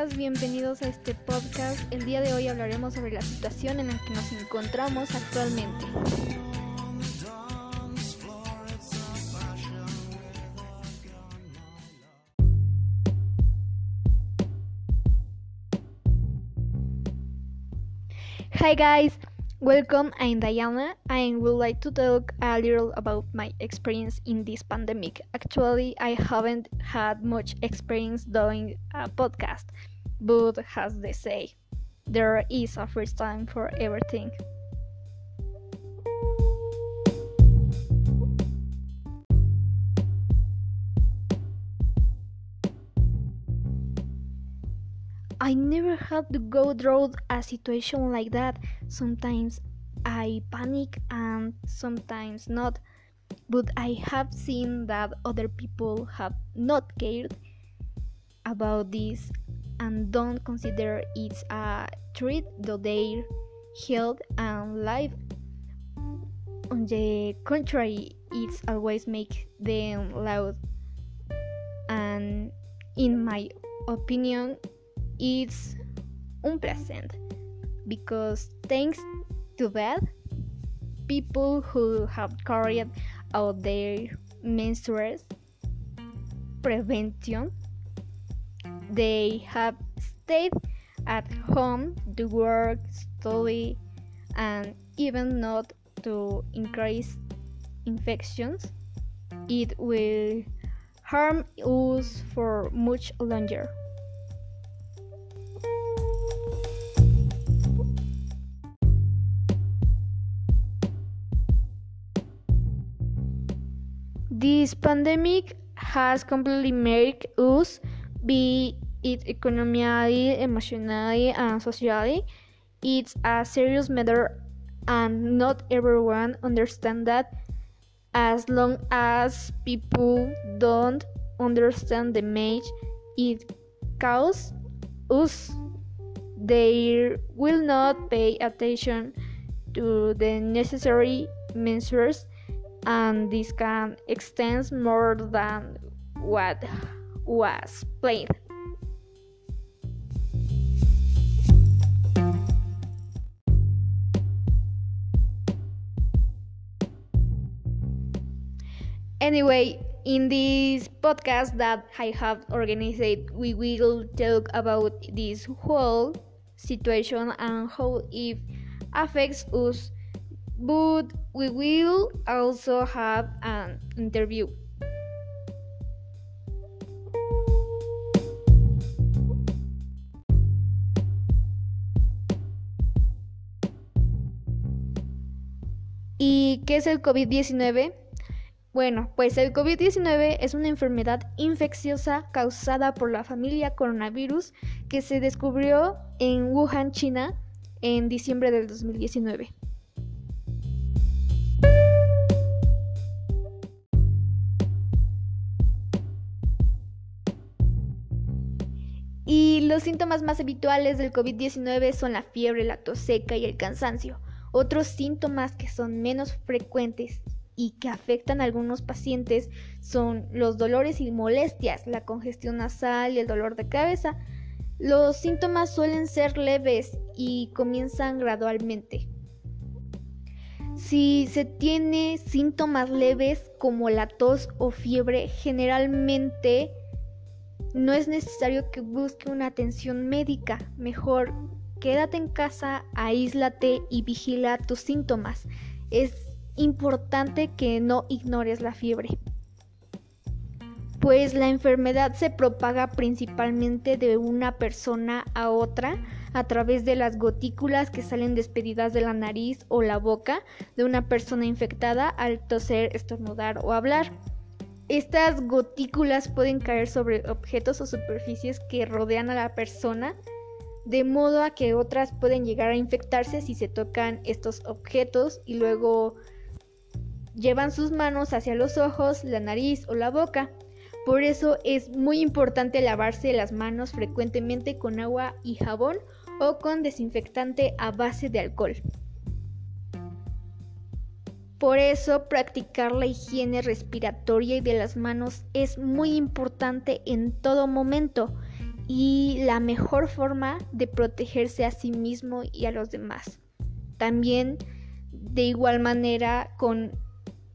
días, bienvenidos a este podcast. El día de hoy hablaremos sobre la situación en la que nos encontramos actualmente. Hi guys, welcome. I'm Diana. I would like to talk a little about my experience in this pandemic. Actually, I haven't had much experience doing a podcast, but as they say, there is a first time for everything. I never had to go through a situation like that. Sometimes I panic and sometimes not. But I have seen that other people have not cared about this and don't consider it a threat to their health and life. On the contrary, it always makes them loud. And in my opinion, it's unpleasant because thanks to that, people who have carried out their menstrual prevention, they have stayed at home to work, study, and even not to increase infections. It will harm us for much longer. This pandemic has completely made us, be it economically, emotionally, and ah, socially. It's a serious matter, and not everyone understands that. As long as people don't understand the damage it causes us, they will not pay attention to the necessary measures and this can extend more than what was planned. Anyway, in this podcast that I have organized, we will talk about this whole situation and how it affects us but we will also have an interview. ¿Y qué es el COVID-19? Bueno, pues el COVID-19 es una enfermedad infecciosa causada por la familia coronavirus que se descubrió en Wuhan, China, en diciembre del 2019. Y los síntomas más habituales del COVID-19 son la fiebre, la tos seca y el cansancio. Otros síntomas que son menos frecuentes y que afectan a algunos pacientes son los dolores y molestias, la congestión nasal y el dolor de cabeza. Los síntomas suelen ser leves y comienzan gradualmente. Si se tiene síntomas leves como la tos o fiebre, generalmente no es necesario que busque una atención médica, mejor quédate en casa, aíslate y vigila tus síntomas. Es importante que no ignores la fiebre, pues la enfermedad se propaga principalmente de una persona a otra a través de las gotículas que salen despedidas de la nariz o la boca de una persona infectada al toser, estornudar o hablar. Estas gotículas pueden caer sobre objetos o superficies que rodean a la persona, de modo a que otras pueden llegar a infectarse si se tocan estos objetos y luego llevan sus manos hacia los ojos, la nariz o la boca. Por eso es muy importante lavarse las manos frecuentemente con agua y jabón o con desinfectante a base de alcohol. Por eso practicar la higiene respiratoria y de las manos es muy importante en todo momento y la mejor forma de protegerse a sí mismo y a los demás. También de igual manera con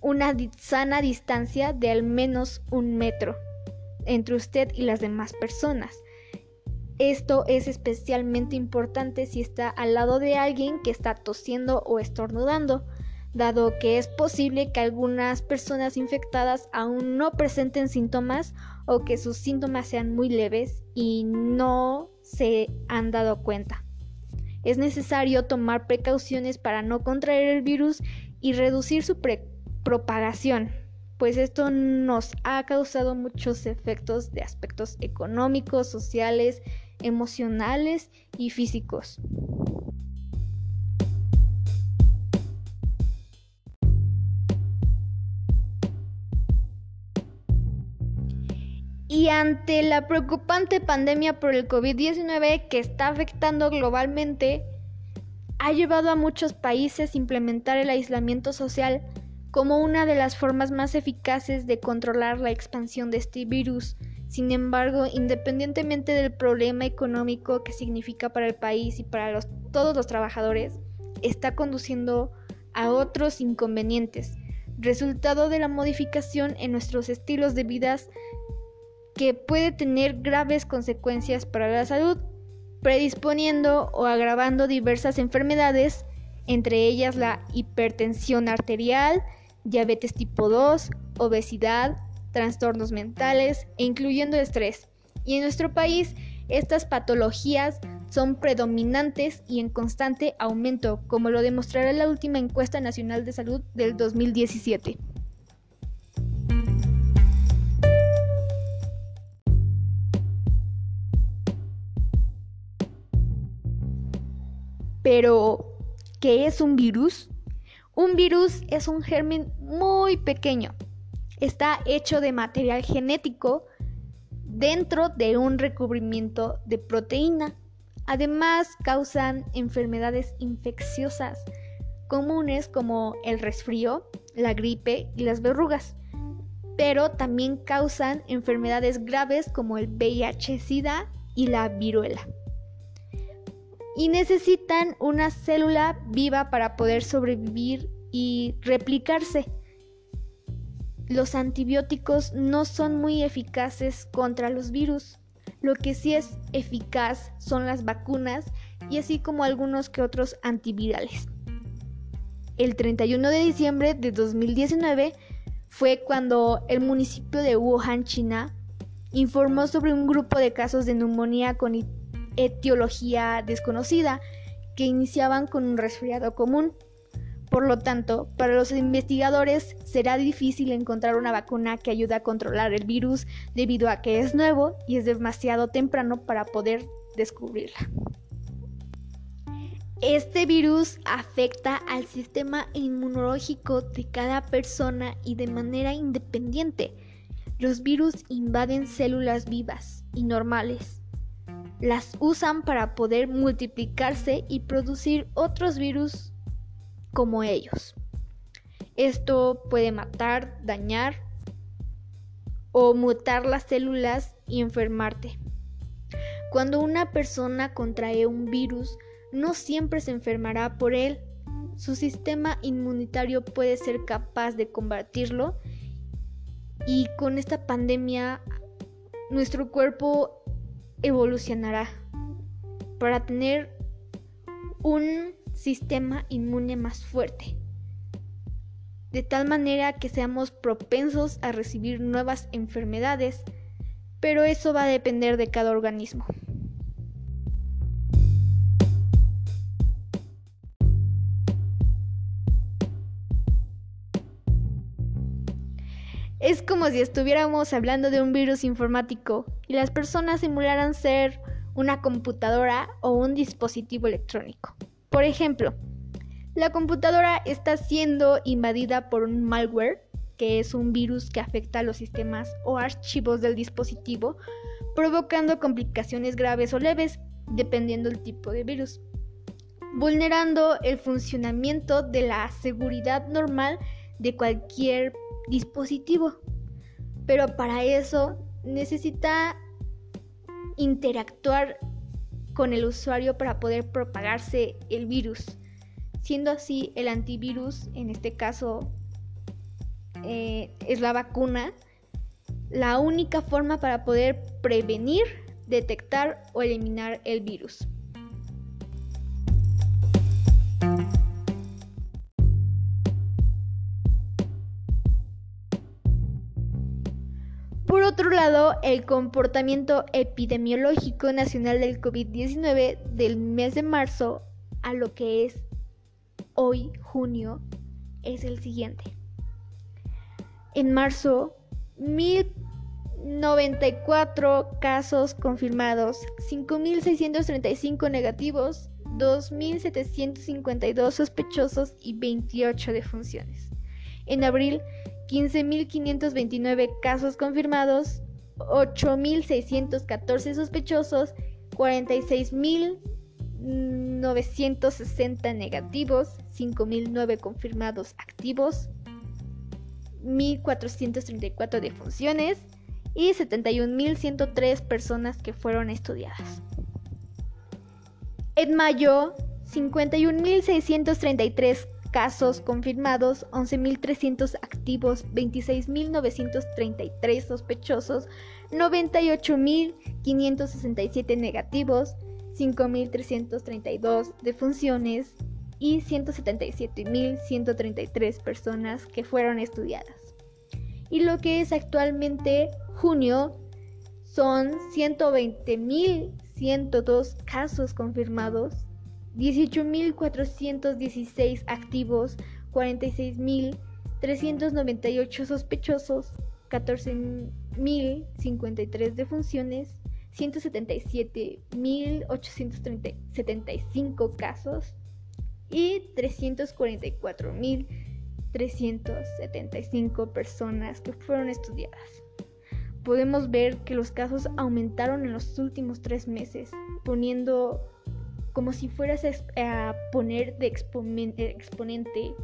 una sana distancia de al menos un metro entre usted y las demás personas. Esto es especialmente importante si está al lado de alguien que está tosiendo o estornudando, dado que es posible que algunas personas infectadas aún no presenten síntomas o que sus síntomas sean muy leves y no se han dado cuenta. Es necesario tomar precauciones para no contraer el virus y reducir su propagación, pues esto nos ha causado muchos efectos de aspectos económicos, sociales, emocionales y físicos. Y ante la preocupante pandemia por el COVID-19 que está afectando globalmente, ha llevado a muchos países a implementar el aislamiento social como una de las formas más eficaces de controlar la expansión de este virus. Sin embargo, independientemente del problema económico que significa para el país y para todos los trabajadores, está conduciendo a otros inconvenientes, resultado de la modificación en nuestros estilos de vida que puede tener graves consecuencias para la salud, predisponiendo o agravando diversas enfermedades, entre ellas la hipertensión arterial, diabetes tipo 2, obesidad, trastornos mentales e incluyendo estrés. Y en nuestro país estas patologías son predominantes y en constante aumento, como lo demostrará la última encuesta nacional de salud del 2017. Pero, ¿qué es un virus? Un virus es un germen muy pequeño. Está hecho de material genético dentro de un recubrimiento de proteína. Además, causan enfermedades infecciosas comunes como el resfrío, la gripe y las verrugas. Pero también causan enfermedades graves como el VIH-Sida y la viruela y necesitan una célula viva para poder sobrevivir y replicarse. Los antibióticos no son muy eficaces contra los virus. Lo que sí es eficaz son las vacunas y así como algunos que otros antivirales. El 31 de diciembre de 2019 fue cuando el municipio de Wuhan, China, informó sobre un grupo de casos de neumonía con etiología desconocida que iniciaban con un resfriado común. Por lo tanto, para los investigadores será difícil encontrar una vacuna que ayude a controlar el virus debido a que es nuevo y es demasiado temprano para poder descubrirla. Este virus afecta al sistema inmunológico de cada persona y de manera independiente. Los virus invaden células vivas y normales las usan para poder multiplicarse y producir otros virus como ellos. Esto puede matar, dañar o mutar las células y enfermarte. Cuando una persona contrae un virus, no siempre se enfermará por él. Su sistema inmunitario puede ser capaz de combatirlo y con esta pandemia nuestro cuerpo evolucionará para tener un sistema inmune más fuerte, de tal manera que seamos propensos a recibir nuevas enfermedades, pero eso va a depender de cada organismo. Como si estuviéramos hablando de un virus informático y las personas simularan ser una computadora o un dispositivo electrónico. Por ejemplo, la computadora está siendo invadida por un malware, que es un virus que afecta a los sistemas o archivos del dispositivo, provocando complicaciones graves o leves, dependiendo del tipo de virus, vulnerando el funcionamiento de la seguridad normal de cualquier dispositivo. Pero para eso necesita interactuar con el usuario para poder propagarse el virus, siendo así el antivirus, en este caso eh, es la vacuna, la única forma para poder prevenir, detectar o eliminar el virus. Por otro lado, el comportamiento epidemiológico nacional del COVID-19 del mes de marzo a lo que es hoy, junio, es el siguiente. En marzo, 1094 casos confirmados, 5.635 negativos, 2.752 sospechosos y 28 defunciones. En abril, 15.529 casos confirmados, 8.614 sospechosos, 46.960 negativos, 5.009 confirmados activos, 1.434 defunciones y 71.103 personas que fueron estudiadas. En mayo, 51.633 casos confirmados, 11.300 activos, 26.933 sospechosos, 98.567 negativos, 5.332 defunciones y 177.133 personas que fueron estudiadas. Y lo que es actualmente junio son 120.102 casos confirmados, 18.416 activos, 46.398 sospechosos, 14.053 defunciones, 177.875 casos y 344.375 personas que fueron estudiadas. Podemos ver que los casos aumentaron en los últimos tres meses, poniendo como si fueras a poner de exponente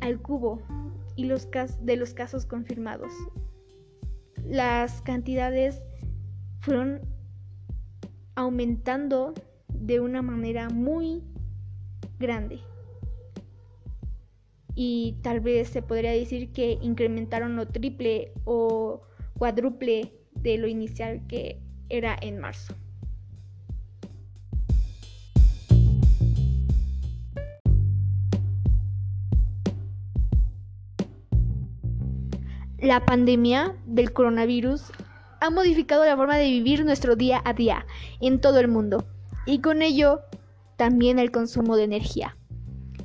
al cubo y los de los casos confirmados. Las cantidades fueron aumentando de una manera muy grande. Y tal vez se podría decir que incrementaron lo triple o cuádruple de lo inicial que era en marzo. La pandemia del coronavirus ha modificado la forma de vivir nuestro día a día en todo el mundo y con ello también el consumo de energía.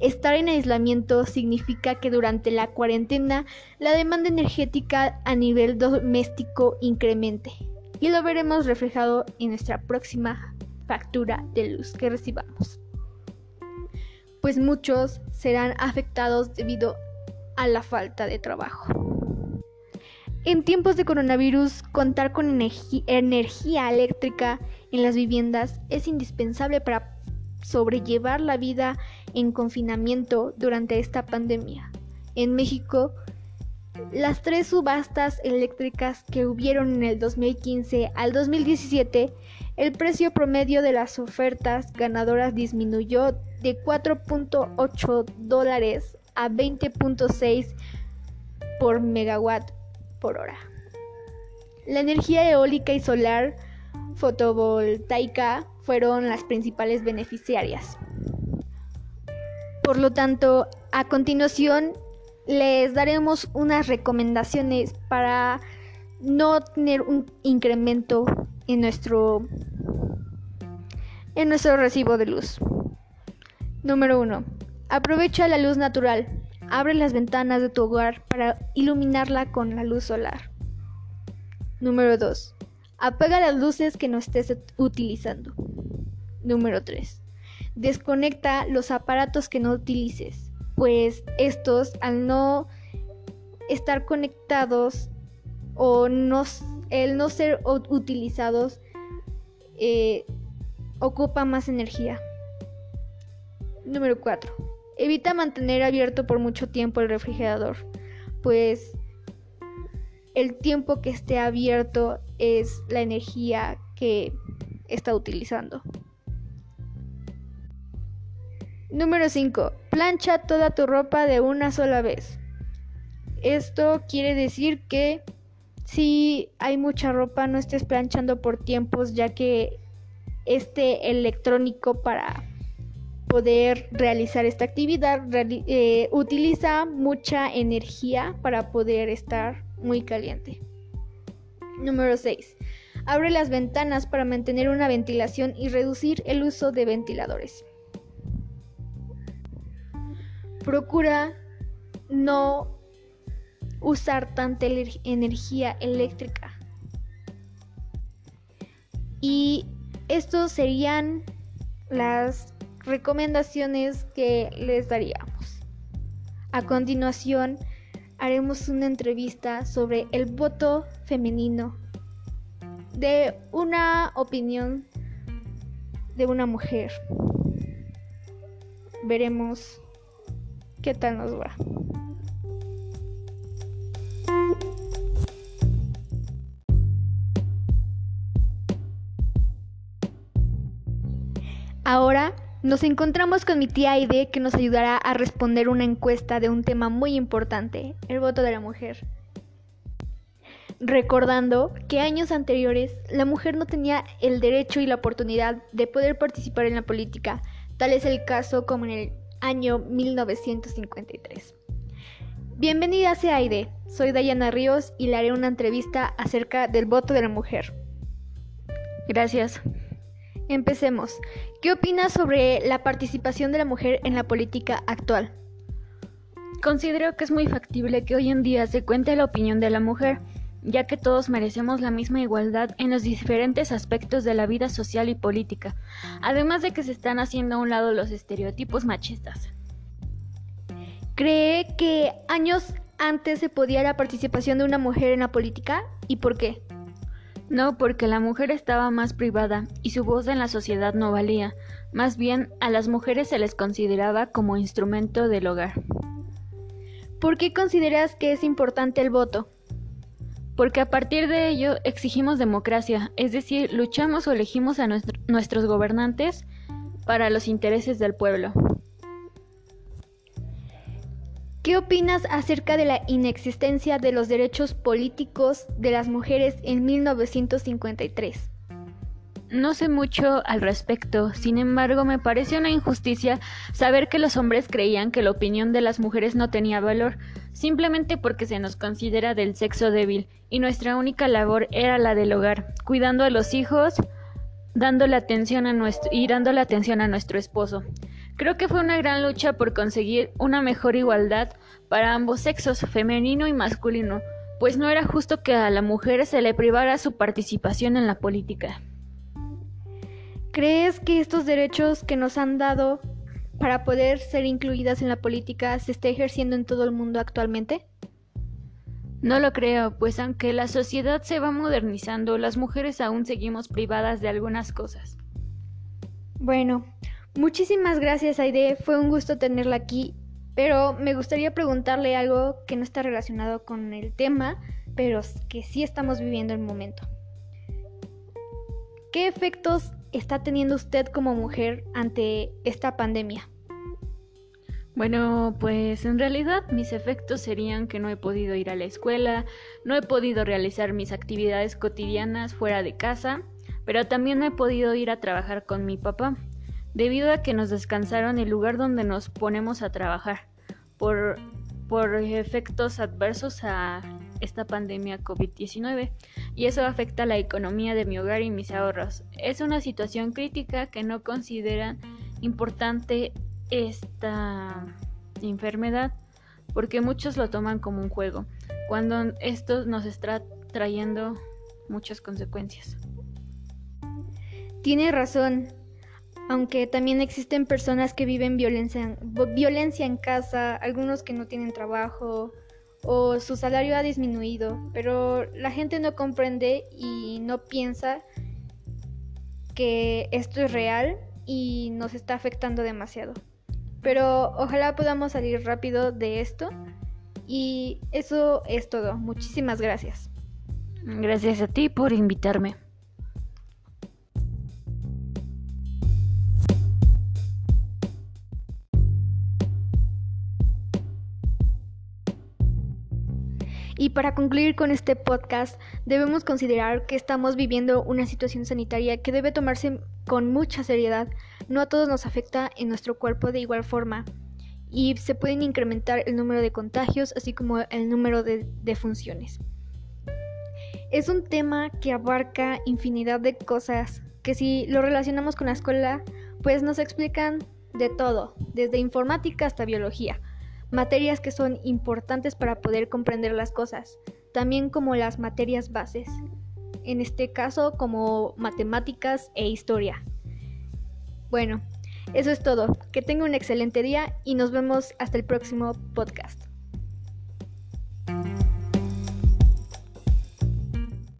Estar en aislamiento significa que durante la cuarentena la demanda energética a nivel doméstico incremente y lo veremos reflejado en nuestra próxima factura de luz que recibamos. Pues muchos serán afectados debido a la falta de trabajo. En tiempos de coronavirus, contar con energía eléctrica en las viviendas es indispensable para sobrellevar la vida en confinamiento durante esta pandemia. En México, las tres subastas eléctricas que hubieron en el 2015 al 2017, el precio promedio de las ofertas ganadoras disminuyó de 4.8 dólares a 20.6 por megawatt por hora. La energía eólica y solar fotovoltaica fueron las principales beneficiarias. Por lo tanto, a continuación les daremos unas recomendaciones para no tener un incremento en nuestro en nuestro recibo de luz. Número 1. Aprovecha la luz natural. Abre las ventanas de tu hogar para iluminarla con la luz solar. Número 2. Apaga las luces que no estés utilizando. Número 3. Desconecta los aparatos que no utilices, pues estos al no estar conectados o no, el no ser utilizados eh, ocupa más energía. Número 4 Evita mantener abierto por mucho tiempo el refrigerador, pues el tiempo que esté abierto es la energía que está utilizando. Número 5. Plancha toda tu ropa de una sola vez. Esto quiere decir que si hay mucha ropa no estés planchando por tiempos ya que este electrónico para poder realizar esta actividad eh, utiliza mucha energía para poder estar muy caliente. Número 6. Abre las ventanas para mantener una ventilación y reducir el uso de ventiladores. Procura no usar tanta energía eléctrica. Y estos serían las recomendaciones que les daríamos. A continuación, haremos una entrevista sobre el voto femenino de una opinión de una mujer. Veremos qué tal nos va. Ahora nos encontramos con mi tía Aide que nos ayudará a responder una encuesta de un tema muy importante, el voto de la mujer. Recordando que años anteriores la mujer no tenía el derecho y la oportunidad de poder participar en la política, tal es el caso como en el año 1953. Bienvenida sea Aide, soy Dayana Ríos y le haré una entrevista acerca del voto de la mujer. Gracias. Empecemos. ¿Qué opinas sobre la participación de la mujer en la política actual? Considero que es muy factible que hoy en día se cuente la opinión de la mujer, ya que todos merecemos la misma igualdad en los diferentes aspectos de la vida social y política, además de que se están haciendo a un lado los estereotipos machistas. ¿Cree que años antes se podía la participación de una mujer en la política y por qué? No, porque la mujer estaba más privada y su voz en la sociedad no valía. Más bien, a las mujeres se les consideraba como instrumento del hogar. ¿Por qué consideras que es importante el voto? Porque a partir de ello exigimos democracia, es decir, luchamos o elegimos a nuestros gobernantes para los intereses del pueblo. ¿Qué opinas acerca de la inexistencia de los derechos políticos de las mujeres en 1953? No sé mucho al respecto, sin embargo me parece una injusticia saber que los hombres creían que la opinión de las mujeres no tenía valor, simplemente porque se nos considera del sexo débil, y nuestra única labor era la del hogar, cuidando a los hijos, dándole atención a nuestro y dándole atención a nuestro esposo. Creo que fue una gran lucha por conseguir una mejor igualdad para ambos sexos, femenino y masculino, pues no era justo que a la mujer se le privara su participación en la política. ¿Crees que estos derechos que nos han dado para poder ser incluidas en la política se está ejerciendo en todo el mundo actualmente? No lo creo, pues aunque la sociedad se va modernizando, las mujeres aún seguimos privadas de algunas cosas. Bueno, Muchísimas gracias, Aide. Fue un gusto tenerla aquí. Pero me gustaría preguntarle algo que no está relacionado con el tema, pero que sí estamos viviendo en el momento. ¿Qué efectos está teniendo usted como mujer ante esta pandemia? Bueno, pues en realidad mis efectos serían que no he podido ir a la escuela, no he podido realizar mis actividades cotidianas fuera de casa, pero también no he podido ir a trabajar con mi papá debido a que nos descansaron el lugar donde nos ponemos a trabajar por, por efectos adversos a esta pandemia COVID-19 y eso afecta la economía de mi hogar y mis ahorros. Es una situación crítica que no consideran importante esta enfermedad porque muchos lo toman como un juego, cuando esto nos está trayendo muchas consecuencias. Tiene razón, aunque también existen personas que viven violencia, violencia en casa, algunos que no tienen trabajo o su salario ha disminuido, pero la gente no comprende y no piensa que esto es real y nos está afectando demasiado. Pero ojalá podamos salir rápido de esto y eso es todo. Muchísimas gracias. Gracias a ti por invitarme. Y para concluir con este podcast, debemos considerar que estamos viviendo una situación sanitaria que debe tomarse con mucha seriedad. No a todos nos afecta en nuestro cuerpo de igual forma y se pueden incrementar el número de contagios así como el número de defunciones. Es un tema que abarca infinidad de cosas que si lo relacionamos con la escuela, pues nos explican de todo, desde informática hasta biología materias que son importantes para poder comprender las cosas, también como las materias bases, en este caso como matemáticas e historia. Bueno, eso es todo. Que tenga un excelente día y nos vemos hasta el próximo podcast.